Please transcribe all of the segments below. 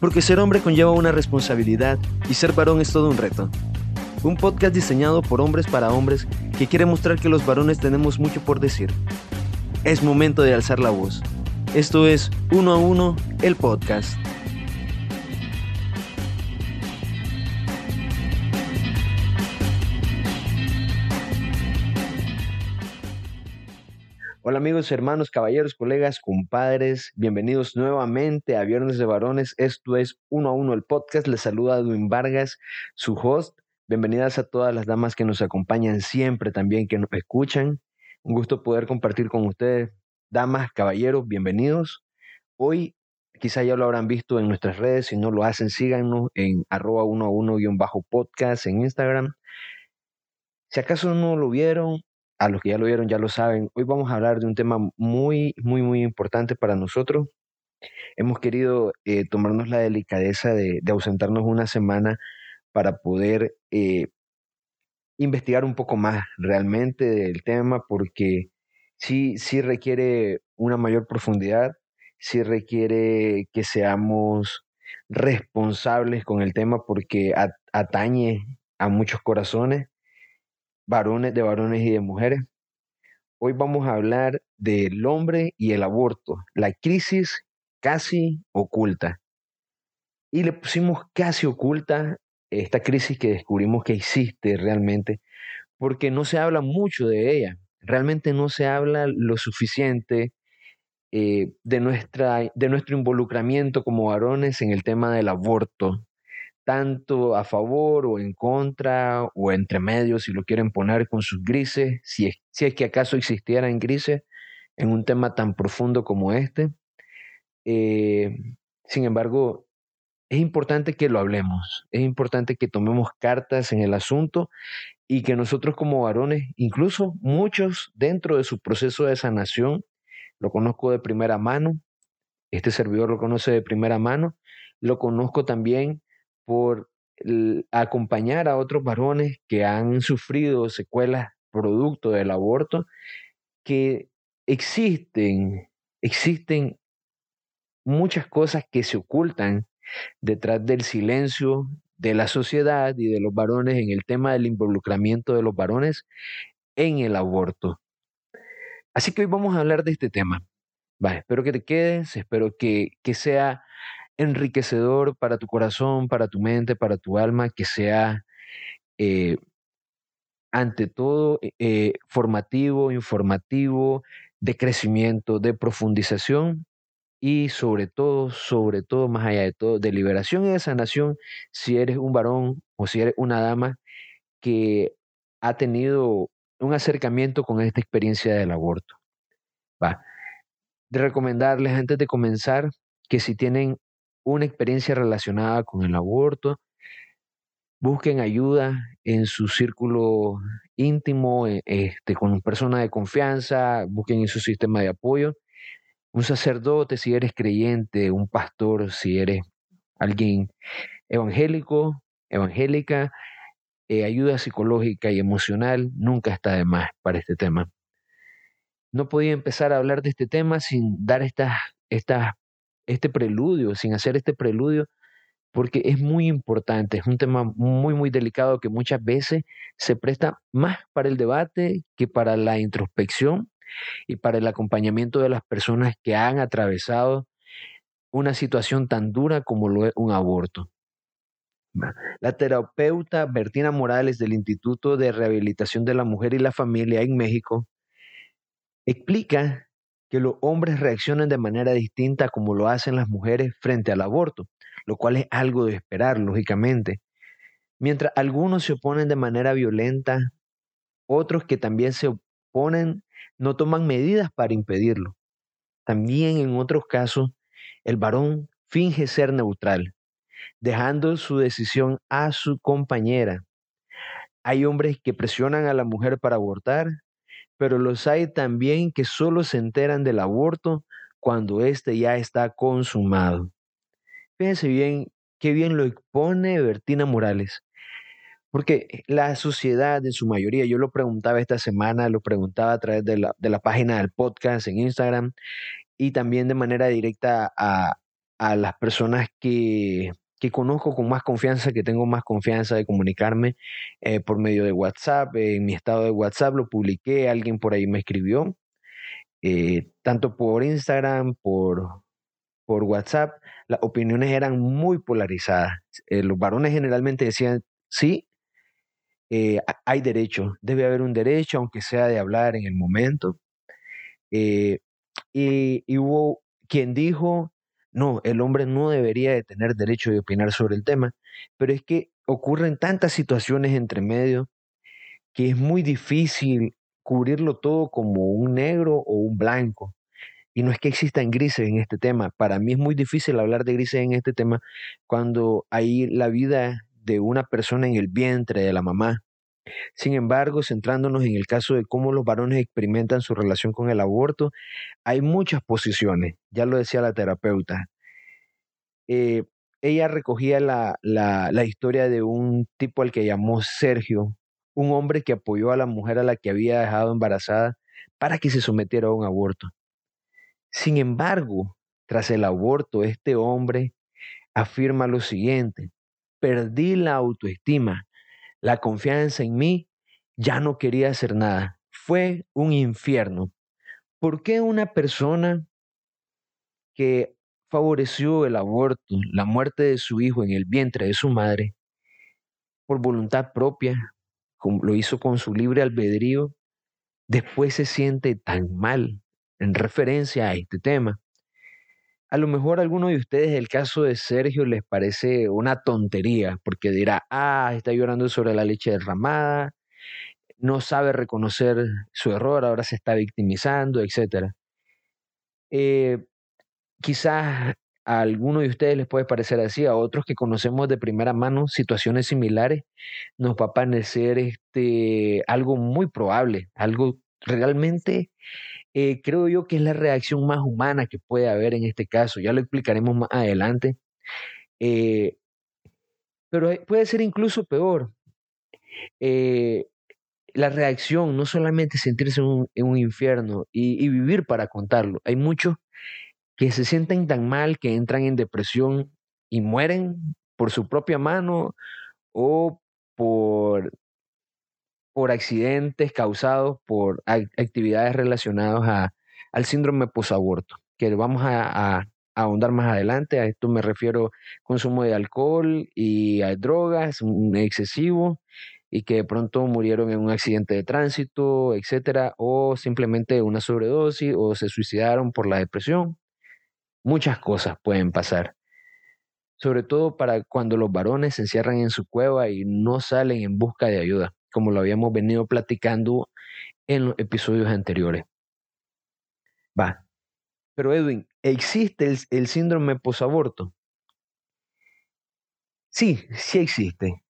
porque ser hombre conlleva una responsabilidad y ser varón es todo un reto. Un podcast diseñado por hombres para hombres que quiere mostrar que los varones tenemos mucho por decir. Es momento de alzar la voz. Esto es Uno a Uno, el podcast. Amigos, hermanos, caballeros, colegas, compadres, bienvenidos nuevamente a Viernes de Varones. Esto es Uno a Uno el podcast. Les saluda Edwin Vargas, su host. Bienvenidas a todas las damas que nos acompañan siempre también, que nos escuchan. Un gusto poder compartir con ustedes. Damas, caballeros, bienvenidos. Hoy quizá ya lo habrán visto en nuestras redes. Si no lo hacen, síganos en arroba uno a uno guion bajo podcast en Instagram. Si acaso no lo vieron, a los que ya lo vieron ya lo saben, hoy vamos a hablar de un tema muy, muy, muy importante para nosotros. Hemos querido eh, tomarnos la delicadeza de, ausentarnos una semana para poder eh, investigar un poco más realmente del tema, porque sí, sí requiere una mayor profundidad, sí requiere que seamos responsables con el tema porque atañe a muchos corazones varones, de varones y de mujeres. Hoy vamos a hablar del hombre y el aborto, la crisis casi oculta. Y le pusimos casi oculta esta crisis que descubrimos que existe realmente, porque no se habla mucho de ella. Realmente no se habla lo suficiente eh, de, nuestra, de nuestro involucramiento como varones en el tema del aborto, tanto a favor o en contra o entre medios, si lo quieren poner con sus grises, si es, si es que acaso existieran grises en un tema tan profundo como este. Eh, sin embargo, es importante que lo hablemos, es importante que tomemos cartas en el asunto y que nosotros como varones, incluso muchos dentro de su proceso de sanación, lo conozco de primera mano, este servidor lo conoce de primera mano, lo conozco también por acompañar a otros varones que han sufrido secuelas producto del aborto, que existen, existen muchas cosas que se ocultan detrás del silencio de la sociedad y de los varones en el tema del involucramiento de los varones en el aborto. Así que hoy vamos a hablar de este tema. espero que te quedes, espero que, que sea enriquecedor para tu corazón, para tu mente, para tu alma, que sea eh, ante todo eh, eh, formativo, informativo, de crecimiento, de profundización y sobre todo, sobre todo, más allá de todo, de liberación y de sanación, si eres un varón o si eres una dama que ha tenido un acercamiento con esta experiencia del aborto. Va. De recomendarles antes de comenzar que si tienen una experiencia relacionada con el aborto, busquen ayuda en su círculo íntimo, e, este, con personas de confianza, busquen en su sistema de apoyo. Un sacerdote si eres creyente, un pastor si eres alguien evangélico, evangélica, eh, ayuda psicológica y emocional nunca está de más para este tema. No podía empezar a hablar de este tema sin dar estas, estas este preludio, sin hacer este preludio, porque es muy importante, es un tema muy, muy delicado que muchas veces se presta más para el debate que para la introspección y para el acompañamiento de las personas que han atravesado una situación tan dura como lo es un aborto. La terapeuta Bertina Morales del Instituto de Rehabilitación de la Mujer y la Familia en México explica que los hombres reaccionen de manera distinta como lo hacen las mujeres frente al aborto, lo cual es algo de esperar, lógicamente. Mientras algunos se oponen de manera violenta, otros que también se oponen no toman medidas para impedirlo. También en otros casos, el varón finge ser neutral, dejando su decisión a su compañera. Hay hombres que presionan a la mujer para abortar pero los hay también que solo se enteran del aborto cuando éste ya está consumado. Fíjense bien, qué bien lo expone Bertina Morales. Porque la sociedad en su mayoría, yo lo preguntaba esta semana, lo preguntaba a través de la, página del podcast en Instagram y también de manera directa a, a las personas que, que conozco con más confianza, que tengo más confianza de comunicarme eh, por medio de WhatsApp. En mi estado de WhatsApp lo publiqué, alguien por ahí me escribió, eh, tanto por Instagram, por, por WhatsApp, las opiniones eran muy polarizadas. Eh, los varones generalmente decían, sí, hay derecho, debe haber un derecho, aunque sea de hablar en el momento. y, y hubo quien dijo, no, el hombre no debería de tener derecho de opinar sobre el tema, pero es que ocurren tantas situaciones entre medio que es muy difícil cubrirlo todo como un negro o un blanco. Y no es que existan grises en este tema. Para mí es muy difícil hablar de grises en este tema cuando hay la vida de una persona en el vientre de la mamá. Sin embargo, centrándonos en el caso de cómo los varones experimentan su relación con el aborto, hay muchas posiciones, ya lo decía la terapeuta. Eh, ella recogía la, la, historia de un tipo al que llamó Sergio, un hombre que apoyó a la mujer a la que había dejado embarazada para que se sometiera a un aborto. Sin embargo, tras el aborto, este hombre afirma lo siguiente, perdí la autoestima, la confianza en mí, ya no quería hacer nada. Fue un infierno. ¿Por qué una persona que favoreció el aborto, la muerte de su hijo en el vientre de su madre, por voluntad propia, como lo hizo con su libre albedrío, después se siente tan mal en referencia a este tema? A lo mejor a alguno de ustedes el caso de Sergio les parece una tontería, porque dirá, ah, está llorando sobre la leche derramada, no sabe reconocer su error, ahora se está victimizando, etc. Eh, quizás a alguno de ustedes les puede parecer así, a otros que conocemos de primera mano situaciones similares, nos va a parecer este, algo muy probable, algo realmente eh, creo yo que es la reacción más humana que puede haber en este caso. Ya lo explicaremos más adelante. Eh, pero puede ser incluso peor. Eh, la reacción, no solamente sentirse en un, infierno y, vivir para contarlo. Hay muchos que se sienten tan mal que entran en depresión y mueren por su propia mano o por por accidentes causados por actividades relacionadas al síndrome posaborto, que vamos a, ahondar más adelante. A esto me refiero consumo de alcohol y a drogas excesivo y que de pronto murieron en un accidente de tránsito, etcétera, o simplemente una sobredosis o se suicidaron por la depresión. Muchas cosas pueden pasar. Sobre todo para cuando los varones se encierran en su cueva y no salen en busca de ayuda como lo habíamos venido platicando en los episodios anteriores. Va. Pero Edwin, ¿existe el, síndrome posaborto? Sí, sí existe.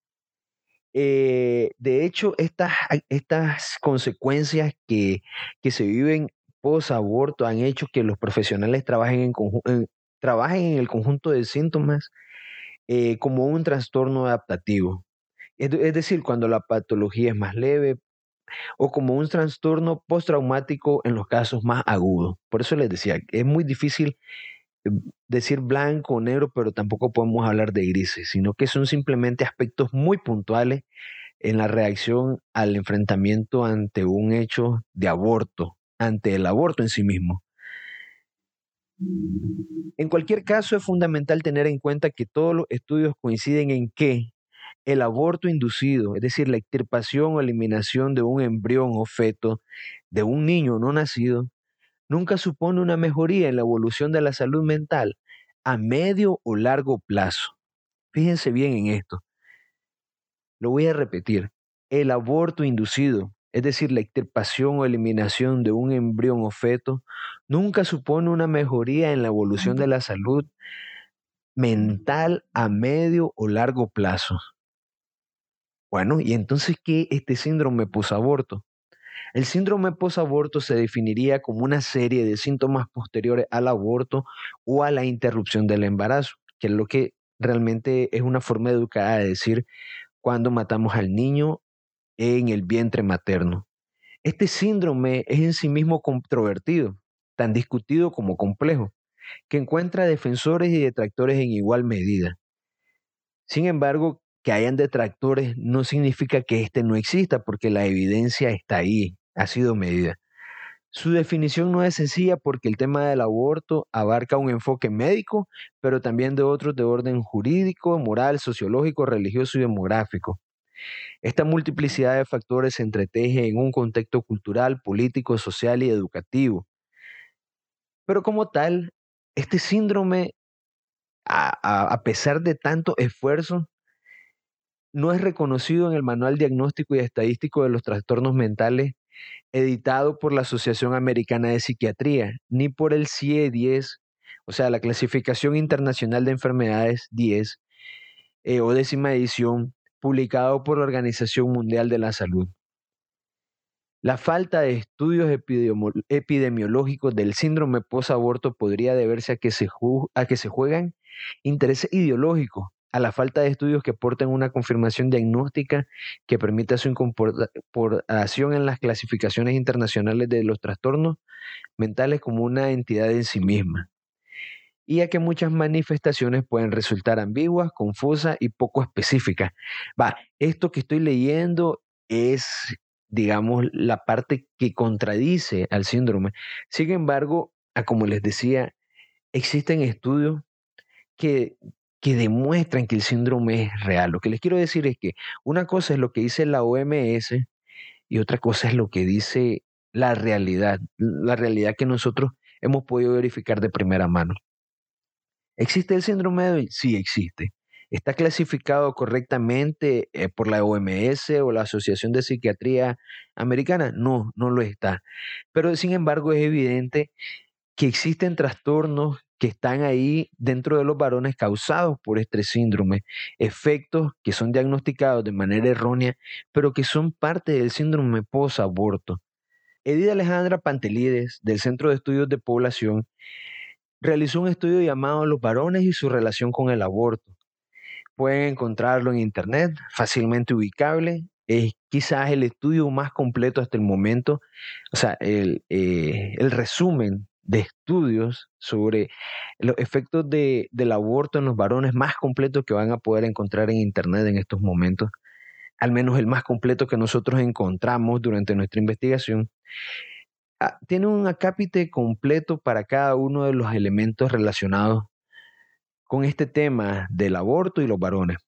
Eh, de hecho, estas, estas consecuencias que, que, se viven posaborto han hecho que los profesionales trabajen en, trabajen en el conjunto de síntomas eh, como un trastorno adaptativo. Es, decir, cuando la patología es más leve o como un trastorno postraumático en los casos más agudos. Por eso les decía, es muy difícil eh, decir blanco o negro, pero tampoco podemos hablar de grises, sino que son simplemente aspectos muy puntuales en la reacción al enfrentamiento ante un hecho de aborto, ante el aborto en sí mismo. En cualquier caso, es fundamental tener en cuenta que todos los estudios coinciden en que el aborto inducido, es decir, la extirpación o eliminación de un embrión o feto de un niño no nacido, nunca supone una mejoría en la evolución de la salud mental a medio o largo plazo. Fíjense bien en esto. Lo voy a repetir. El aborto inducido, es decir, la extirpación o eliminación de un embrión o feto, nunca supone una mejoría en la evolución de la salud mental a medio o largo plazo. Bueno, ¿y entonces qué este síndrome posaborto? El síndrome posaborto se definiría como una serie de síntomas posteriores al aborto o a la interrupción del embarazo, que es lo que realmente es una forma educada de decir cuando matamos al niño en el vientre materno. Este síndrome es en sí mismo controvertido, tan discutido como complejo. que encuentra defensores y detractores en igual medida. Sin embargo, que hayan detractores no significa que éste no exista, porque la evidencia está ahí, ha sido medida. Su definición no es sencilla porque el tema del aborto abarca un enfoque médico, pero también de otros de orden jurídico, moral, sociológico, religioso y demográfico. Esta multiplicidad de factores se entreteje en un contexto cultural, político, social y educativo. Pero como tal, este síndrome, a, pesar de tanto esfuerzo, no es reconocido en el Manual Diagnóstico y Estadístico de los Trastornos Mentales editado por la Asociación Americana de Psiquiatría, ni por el CIE-10, o sea, la Clasificación Internacional de Enfermedades 10, eh, o décima edición, publicado por la Organización Mundial de la Salud. La falta de estudios epidemiológicos del síndrome post-aborto podría deberse a que, se a que se juegan intereses ideológicos a la falta de estudios que aporten una confirmación diagnóstica que permita su incorporación en las clasificaciones internacionales de los trastornos mentales como una entidad en sí misma. Y a que muchas manifestaciones pueden resultar ambiguas, confusas y poco específicas. Va, esto que estoy leyendo es, digamos, la parte que contradice al síndrome. Sin embargo, como les decía, existen estudios que que demuestran que el síndrome es real. Lo que les quiero decir es que una cosa es lo que dice la OMS y otra cosa es lo que dice la realidad, la realidad que nosotros hemos podido verificar de primera mano. ¿Existe el síndrome de Down? Sí, existe. ¿Está clasificado correctamente eh, por la OMS o la Asociación de Psiquiatría Americana? No, no lo está. Pero sin embargo es evidente que existen trastornos que están ahí dentro de los varones causados por este síndrome, efectos que son diagnosticados de manera errónea, pero que son parte del síndrome post-aborto. Edith Alejandra Pantelides, del Centro de Estudios de Población, realizó un estudio llamado Los varones y su relación con el aborto. Pueden encontrarlo en Internet, fácilmente ubicable. Es quizás el estudio más completo hasta el momento, o sea, el, eh, el resumen de estudios sobre los efectos de, del aborto en los varones más completos que van a poder encontrar en Internet en estos momentos, al menos el más completo que nosotros encontramos durante nuestra investigación. Ah, tiene un acápite completo para cada uno de los elementos relacionados con este tema del aborto y los varones.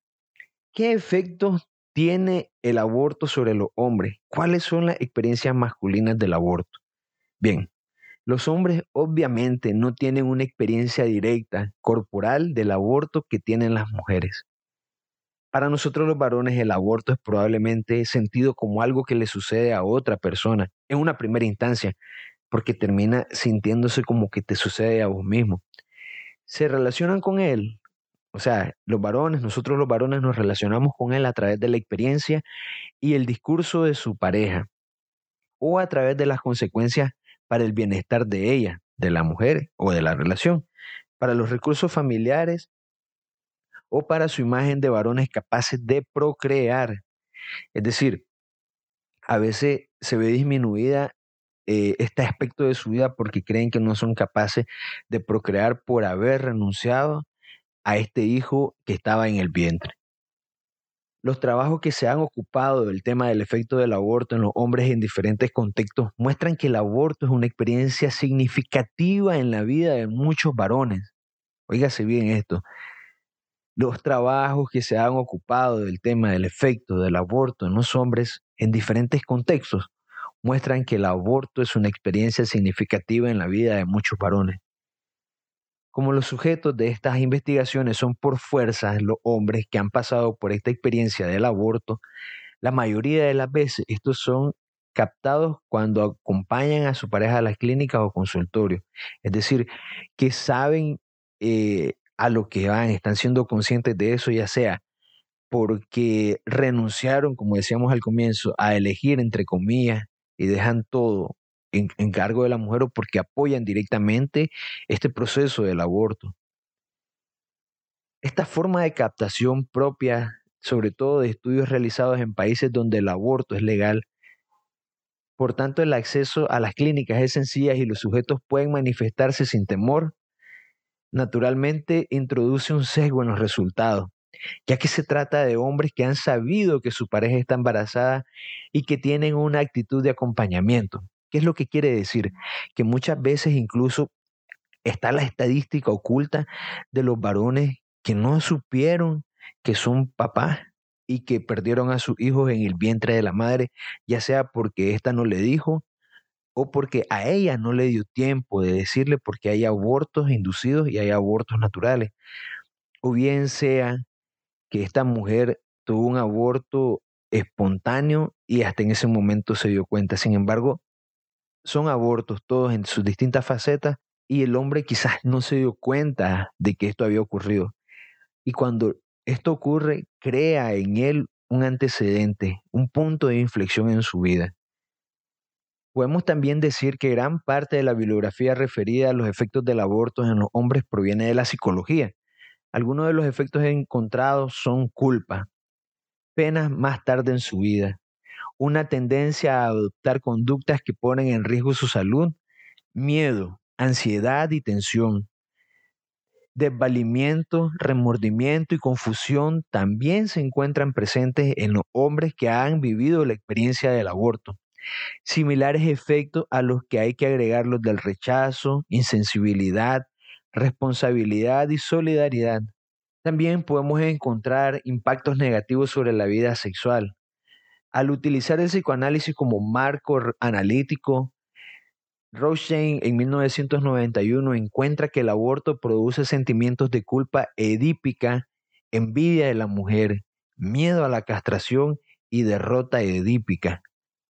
¿Qué efectos tiene el aborto sobre los hombres? ¿Cuáles son las experiencias masculinas del aborto? Bien, los hombres obviamente no tienen una experiencia directa corporal del aborto que tienen las mujeres. Para nosotros los varones el aborto es probablemente sentido como algo que le sucede a otra persona en una primera instancia, porque termina sintiéndose como que te sucede a vos mismo. Se relacionan con él, o sea, los varones, nosotros los varones nos relacionamos con él a través de la experiencia y el discurso de su pareja, o a través de las consecuencias para el bienestar de ella, de la mujer o de la relación, para los recursos familiares o para su imagen de varones capaces de procrear. Es decir, a veces se ve disminuida eh, este aspecto de su vida porque creen que no son capaces de procrear por haber renunciado a este hijo que estaba en el vientre. Los trabajos que se han ocupado del tema del efecto del aborto en los hombres en diferentes contextos muestran que el aborto es una experiencia significativa en la vida de muchos varones. Óigase bien esto. Los trabajos que se han ocupado del tema del efecto del aborto en los hombres en diferentes contextos muestran que el aborto es una experiencia significativa en la vida de muchos varones. Como los sujetos de estas investigaciones son por fuerza los hombres que han pasado por esta experiencia del aborto, la mayoría de las veces estos son captados cuando acompañan a su pareja a las clínicas o consultorios. Es decir, que saben eh, a lo que van, están siendo conscientes de eso, ya sea porque renunciaron, como decíamos al comienzo, a elegir entre comillas y dejan todo en, cargo de la mujer o porque apoyan directamente este proceso del aborto. Esta forma de captación propia, sobre todo de estudios realizados en países donde el aborto es legal, por tanto el acceso a las clínicas es sencillo y los sujetos pueden manifestarse sin temor naturalmente introduce un sesgo en los resultados, ya que se trata de hombres que han sabido que su pareja está embarazada y que tienen una actitud de acompañamiento. ¿Qué es lo que quiere decir? Que muchas veces incluso está la estadística oculta de los varones que no supieron que son papás y que perdieron a sus hijos en el vientre de la madre, ya sea porque ésta no le dijo o porque a ella no le dio tiempo de decirle porque hay abortos inducidos y hay abortos naturales, o bien sea que esta mujer tuvo un aborto espontáneo y hasta en ese momento se dio cuenta. Sin embargo, son abortos todos en sus distintas facetas y el hombre quizás no se dio cuenta de que esto había ocurrido. Y cuando esto ocurre, crea en él un antecedente, un punto de inflexión en su vida. Podemos también decir que gran parte de la bibliografía referida a los efectos del aborto en los hombres proviene de la psicología. Algunos de los efectos encontrados son culpa, penas más tarde en su vida, una tendencia a adoptar conductas que ponen en riesgo su salud, miedo, ansiedad y tensión. Desvalimiento, remordimiento y confusión también se encuentran presentes en los hombres que han vivido la experiencia del aborto. Similares efectos a los que hay que agregar los del rechazo, insensibilidad, responsabilidad y solidaridad. También podemos encontrar impactos negativos sobre la vida sexual. Al utilizar el psicoanálisis como marco analítico, Rothstein en 1991 encuentra que el aborto produce sentimientos de culpa edípica, envidia de la mujer, miedo a la castración y derrota edípica.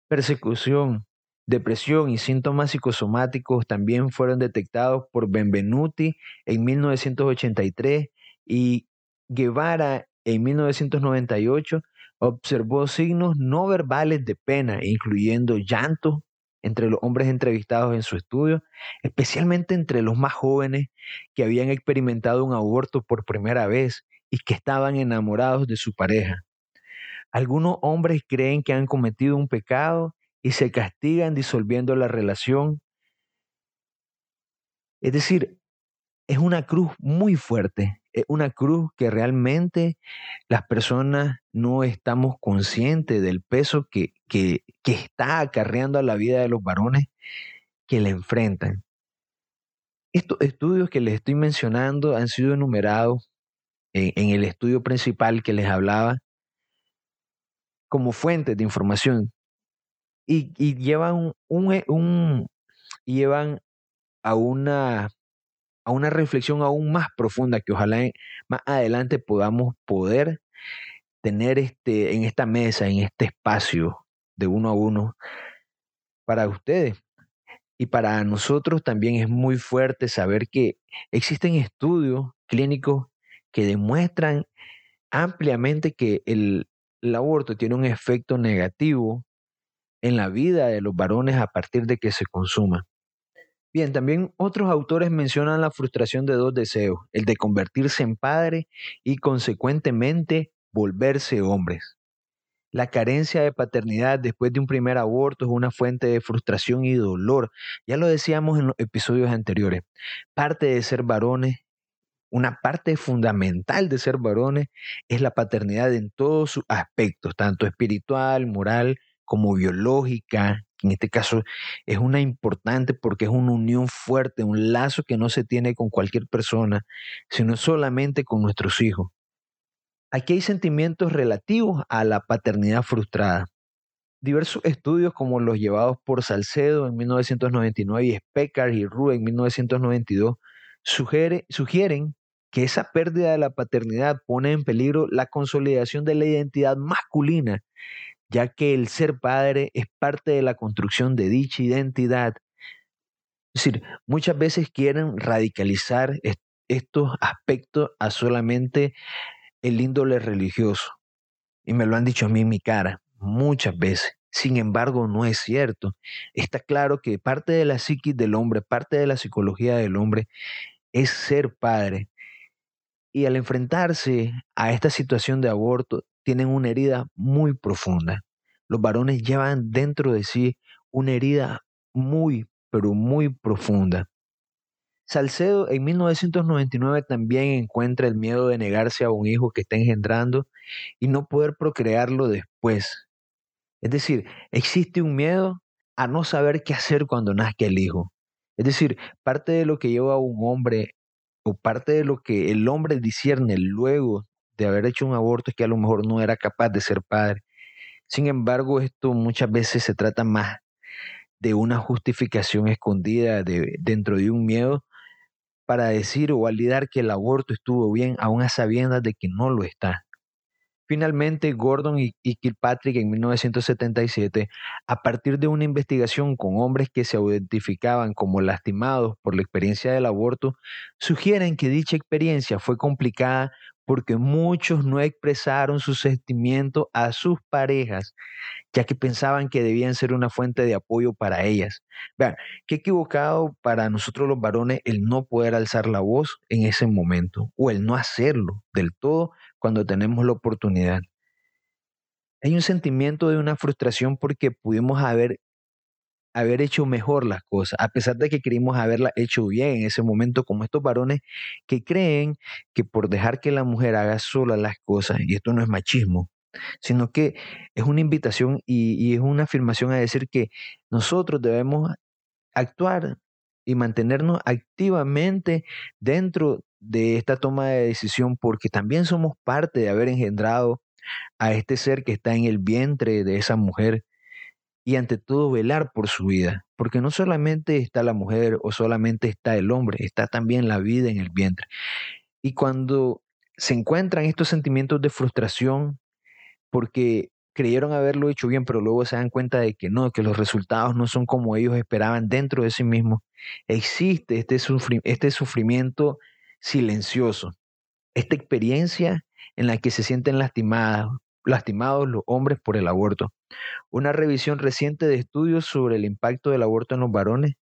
Persecución, depresión y síntomas psicosomáticos también fueron detectados por Benvenuti en 1983 y Guevara en 1998 observó signos no verbales de pena, incluyendo llanto entre los hombres entrevistados en su estudio, especialmente entre los más jóvenes que habían experimentado un aborto por primera vez y que estaban enamorados de su pareja. Algunos hombres creen que han cometido un pecado y se castigan disolviendo la relación. Es decir, es una cruz muy fuerte, una cruz que realmente las personas no estamos conscientes del peso que, que, está acarreando a la vida de los varones que le enfrentan. Estos estudios que les estoy mencionando han sido enumerados en, el estudio principal que les hablaba como fuentes de información y, llevan, un, un, llevan a una, a una reflexión aún más profunda que ojalá más adelante podamos poder tener este, en esta mesa, en este espacio de uno a uno para ustedes. Y para nosotros también es muy fuerte saber que existen estudios clínicos que demuestran ampliamente que el, el aborto tiene un efecto negativo en la vida de los varones a partir de que se consuma. Bien, también otros autores mencionan la frustración de dos deseos, el de convertirse en padre y consecuentemente volverse hombres. La carencia de paternidad después de un primer aborto es una fuente de frustración y dolor. Ya lo decíamos en los episodios anteriores. Parte de ser varones una parte fundamental de ser varones es la paternidad en todos sus aspectos, tanto espiritual, moral como biológica. En este caso es una importante porque es una unión fuerte, un lazo que no se tiene con cualquier persona, sino solamente con nuestros hijos. Aquí hay sentimientos relativos a la paternidad frustrada. Diversos estudios como los llevados por Salcedo en 1999 y Speckar y Rue en 1992 sugieren que esa pérdida de la paternidad pone en peligro la consolidación de la identidad masculina, ya que el ser padre es parte de la construcción de dicha identidad. Es decir, muchas veces quieren radicalizar estos aspectos a solamente el índole religioso. Y me lo han dicho a mí en mi cara muchas veces. Sin embargo, no es cierto. Está claro que parte de la psiquis del hombre, parte de la psicología del hombre, es ser padre. Y al enfrentarse a esta situación de aborto, tienen una herida muy profunda. Los varones llevan dentro de sí una herida muy, pero muy profunda. Salcedo en 1999 también encuentra el miedo de negarse a un hijo que está engendrando y no poder procrearlo después. Es decir, existe un miedo a no saber qué hacer cuando nazca el hijo. Es decir, parte de lo que lleva a un hombre o parte de lo que el hombre discierne luego de haber hecho un aborto es que a lo mejor no era capaz de ser padre. Sin embargo, esto muchas veces se trata más de una justificación escondida de, dentro de un miedo para decir o validar que el aborto estuvo bien, aún a sabiendas de que no lo está. Finalmente, Gordon y, Kilpatrick en 1977, a partir de una investigación con hombres que se identificaban como lastimados por la experiencia del aborto, sugieren que dicha experiencia fue complicada porque muchos no expresaron su sentimiento a sus parejas, ya que pensaban que debían ser una fuente de apoyo para ellas. Vean, qué equivocado para nosotros los varones el no poder alzar la voz en ese momento o el no hacerlo del todo cuando tenemos la oportunidad. Hay un sentimiento de una frustración porque pudimos haber haber hecho mejor las cosas, a pesar de que queríamos haberla hecho bien en ese momento, como estos varones que creen que por dejar que la mujer haga sola las cosas, y esto no es machismo, sino que es una invitación y, y es una afirmación a decir que nosotros debemos actuar y mantenernos activamente dentro de esta toma de decisión porque también somos parte de haber engendrado a este ser que está en el vientre de esa mujer y ante todo velar por su vida, porque no solamente está la mujer o solamente está el hombre, está también la vida en el vientre. Y cuando se encuentran estos sentimientos de frustración, porque creyeron haberlo hecho bien, pero luego se dan cuenta de que no, que los resultados no son como ellos esperaban dentro de sí mismos, existe este, este sufrimiento silencioso, esta experiencia en la que se sienten lastimadas, lastimados los hombres por el aborto. Una revisión reciente de estudios sobre el impacto del aborto en los varones,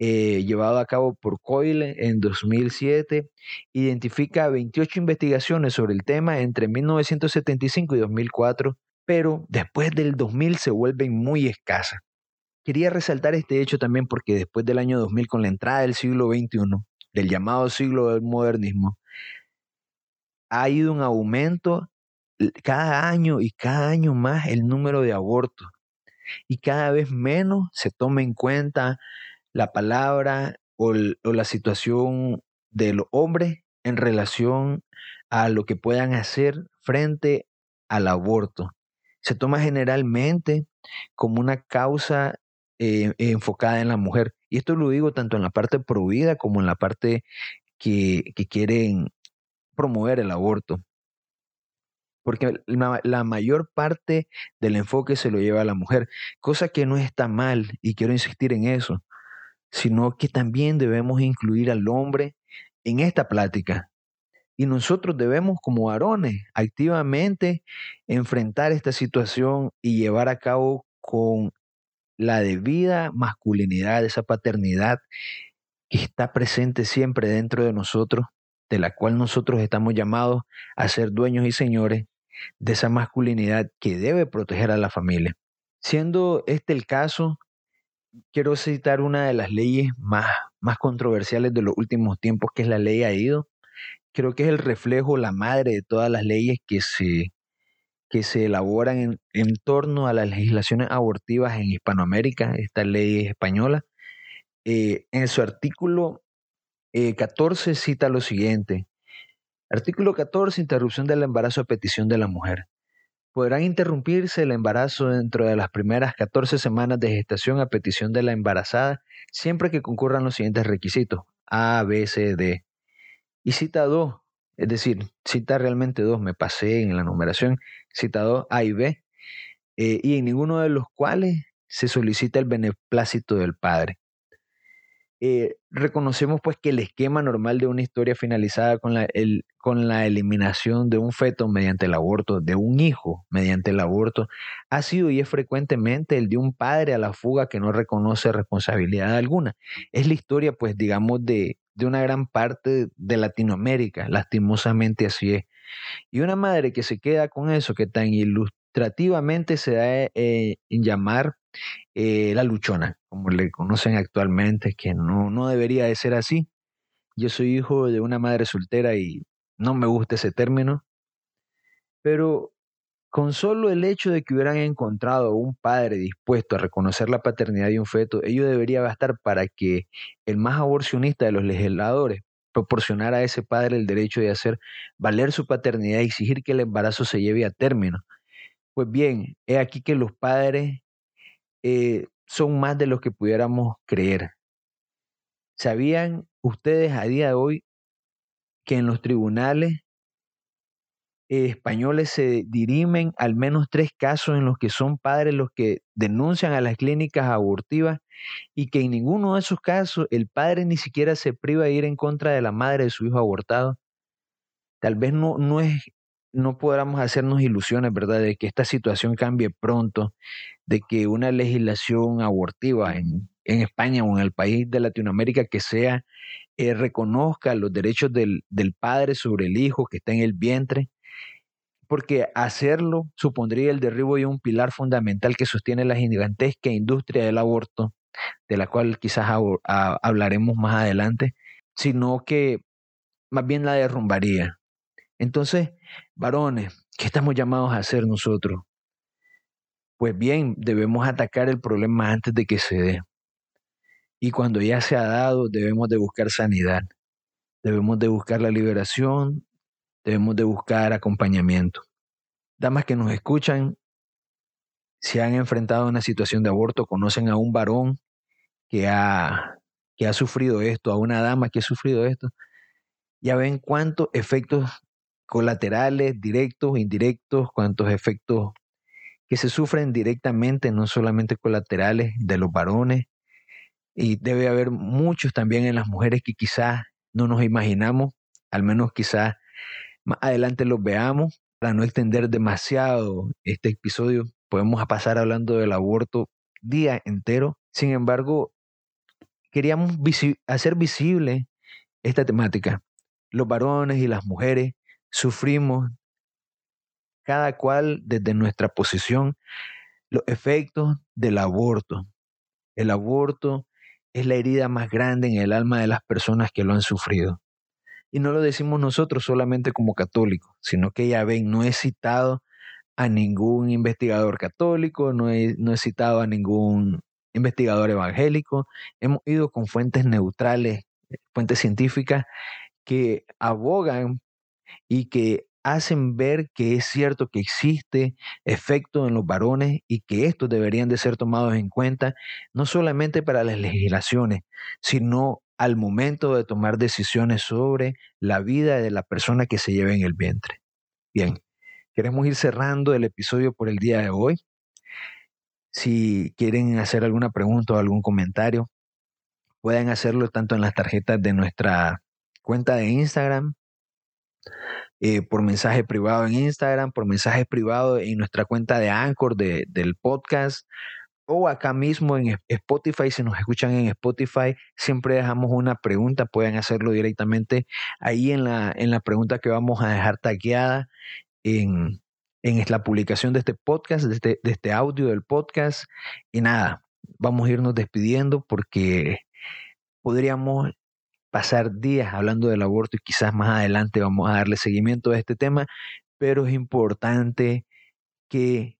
eh, llevado a cabo por Coyle en 2007, identifica 28 investigaciones sobre el tema entre 1975 y 2004, pero después del 2000 se vuelven muy escasas. Quería resaltar este hecho también porque después del año 2000, con la entrada del siglo XXI, del llamado siglo del modernismo, ha ido un aumento cada año y cada año más el número de abortos y cada vez menos se toma en cuenta la palabra o, la situación de los hombres en relación a lo que puedan hacer frente al aborto. Se toma generalmente como una causa eh, enfocada en la mujer. Y esto lo digo tanto en la parte prohibida como en la parte que, quieren promover el aborto porque la, mayor parte del enfoque se lo lleva a la mujer, cosa que no está mal y quiero insistir en eso, sino que también debemos incluir al hombre en esta plática. Y nosotros debemos como varones activamente enfrentar esta situación y llevar a cabo con la debida masculinidad, esa paternidad que está presente siempre dentro de nosotros, de la cual nosotros estamos llamados a ser dueños y señores de esa masculinidad que debe proteger a la familia. Siendo este el caso, quiero citar una de las leyes más, más controversiales de los últimos tiempos, que es la ley AIDO. Creo que es el reflejo, la madre de todas las leyes que se, que se elaboran en, en torno a las legislaciones abortivas en Hispanoamérica, esta ley española. Eh, en su artículo 14 eh, cita lo siguiente, Artículo 14. Interrupción del embarazo a petición de la mujer. Podrán interrumpirse el embarazo dentro de las primeras 14 semanas de gestación a petición de la embarazada, siempre que concurran los siguientes requisitos: A, B, C, D. Y cita 2, es decir, cita realmente 2, me pasé en la numeración, cita 2, A y B, eh, y en ninguno de los cuales se solicita el beneplácito del padre. Eh, reconocemos pues que el esquema normal de una historia finalizada con la, con la eliminación de un feto mediante el aborto, de un hijo mediante el aborto, ha sido y es frecuentemente el de un padre a la fuga que no reconoce responsabilidad alguna. Es la historia pues digamos de, de una gran parte de Latinoamérica, lastimosamente así es. Y una madre que se queda con eso, que tan ilustrativamente se da eh, en llamar eh, la luchona, como le conocen actualmente, que no, no debería de ser así. Yo soy hijo de una madre soltera y no me gusta ese término, pero con solo el hecho de que hubieran encontrado un padre dispuesto a reconocer la paternidad de un feto, ello debería bastar para que el más aborcionista de los legisladores proporcionara a ese padre el derecho de hacer valer su paternidad y exigir que el embarazo se lleve a término. Pues bien, he aquí que los padres eh, son más de lo que pudiéramos creer. ¿Sabían ustedes a día de hoy que en los tribunales españoles se dirimen al menos tres casos en los que son padres los que denuncian a las clínicas abortivas y que en ninguno de esos casos el padre ni siquiera se priva de ir en contra de la madre de su hijo abortado. Tal vez no, no es, no podamos hacernos ilusiones, ¿verdad?, de que esta situación cambie pronto, de que una legislación abortiva en, en España o en el país de Latinoamérica que sea, eh, reconozca los derechos del, del padre sobre el hijo que está en el vientre porque hacerlo supondría el derribo de un pilar fundamental que sostiene la gigantesca industria del aborto, de la cual quizás hablaremos más adelante, sino que más bien la derrumbaría. Entonces, varones, ¿qué estamos llamados a hacer nosotros? Pues bien, debemos atacar el problema antes de que se dé. Y cuando ya se ha dado, debemos de buscar sanidad. Debemos de buscar la liberación debemos de buscar acompañamiento. Damas que nos escuchan, si han enfrentado a una situación de aborto, conocen a un varón que ha, que ha sufrido esto, a una dama que ha sufrido esto, ya ven cuántos efectos colaterales, directos, indirectos, cuántos efectos que se sufren directamente, no solamente colaterales de los varones, y debe haber muchos también en las mujeres que quizás no nos imaginamos, al menos quizás más adelante los veamos. Para no extender demasiado este episodio, podemos pasar hablando del aborto día entero. Sin embargo, queríamos hacer visible esta temática. Los varones y las mujeres sufrimos cada cual desde nuestra posición los efectos del aborto. El aborto es la herida más grande en el alma de las personas que lo han sufrido. Y no lo decimos nosotros solamente como católicos, sino que ya ven, no he citado a ningún investigador católico, no he, no citado a ningún investigador evangélico, hemos ido con fuentes neutrales, fuentes científicas que abogan y que hacen ver que es cierto que existe efecto en los varones y que estos deberían de ser tomados en cuenta no solamente para las legislaciones, sino al momento de tomar decisiones sobre la vida de la persona que se lleva en el vientre. Bien, queremos ir cerrando el episodio por el día de hoy. Si quieren hacer alguna pregunta o algún comentario, pueden hacerlo tanto en las tarjetas de nuestra cuenta de Instagram, eh, por mensaje privado en Instagram, por mensaje privado en nuestra cuenta de Anchor del podcast o acá mismo en Spotify, si nos escuchan en Spotify, siempre dejamos una pregunta, pueden hacerlo directamente ahí en la, en la pregunta que vamos a dejar tagueada en, en la publicación de este podcast, de este, de este audio del podcast. Y nada, vamos a irnos despidiendo porque podríamos pasar días hablando del aborto y quizás más adelante vamos a darle seguimiento a este tema, pero es importante que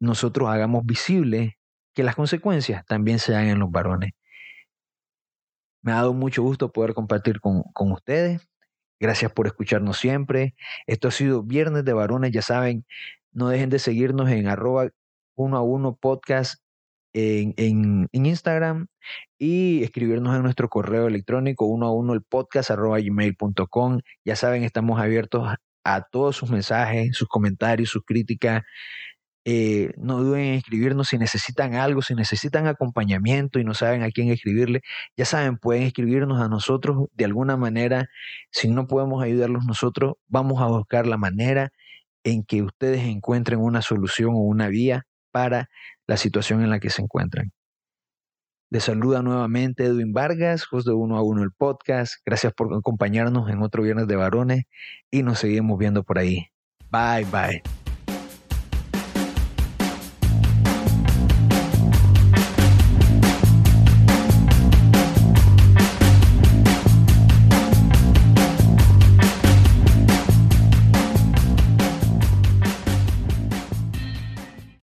nosotros hagamos visible que las consecuencias también se dan en los varones. Me ha dado mucho gusto poder compartir con, con ustedes. Gracias por escucharnos siempre. Esto ha sido Viernes de Varones. Ya saben, no dejen de seguirnos en arroba uno a uno podcast en, en, en, Instagram y escribirnos en nuestro correo electrónico uno a uno el podcast arroba gmail.com. Ya saben, estamos abiertos a todos sus mensajes, sus comentarios, sus críticas. Eh, no duden en escribirnos si necesitan algo, si necesitan acompañamiento y no saben a quién escribirle. Ya saben, pueden escribirnos a nosotros de alguna manera. Si no podemos ayudarlos nosotros, vamos a buscar la manera en que ustedes encuentren una solución o una vía para la situación en la que se encuentran. Les saluda nuevamente Edwin Vargas, host de Uno a Uno el podcast. Gracias por acompañarnos en otro Viernes de Varones y nos seguimos viendo por ahí. Bye, bye.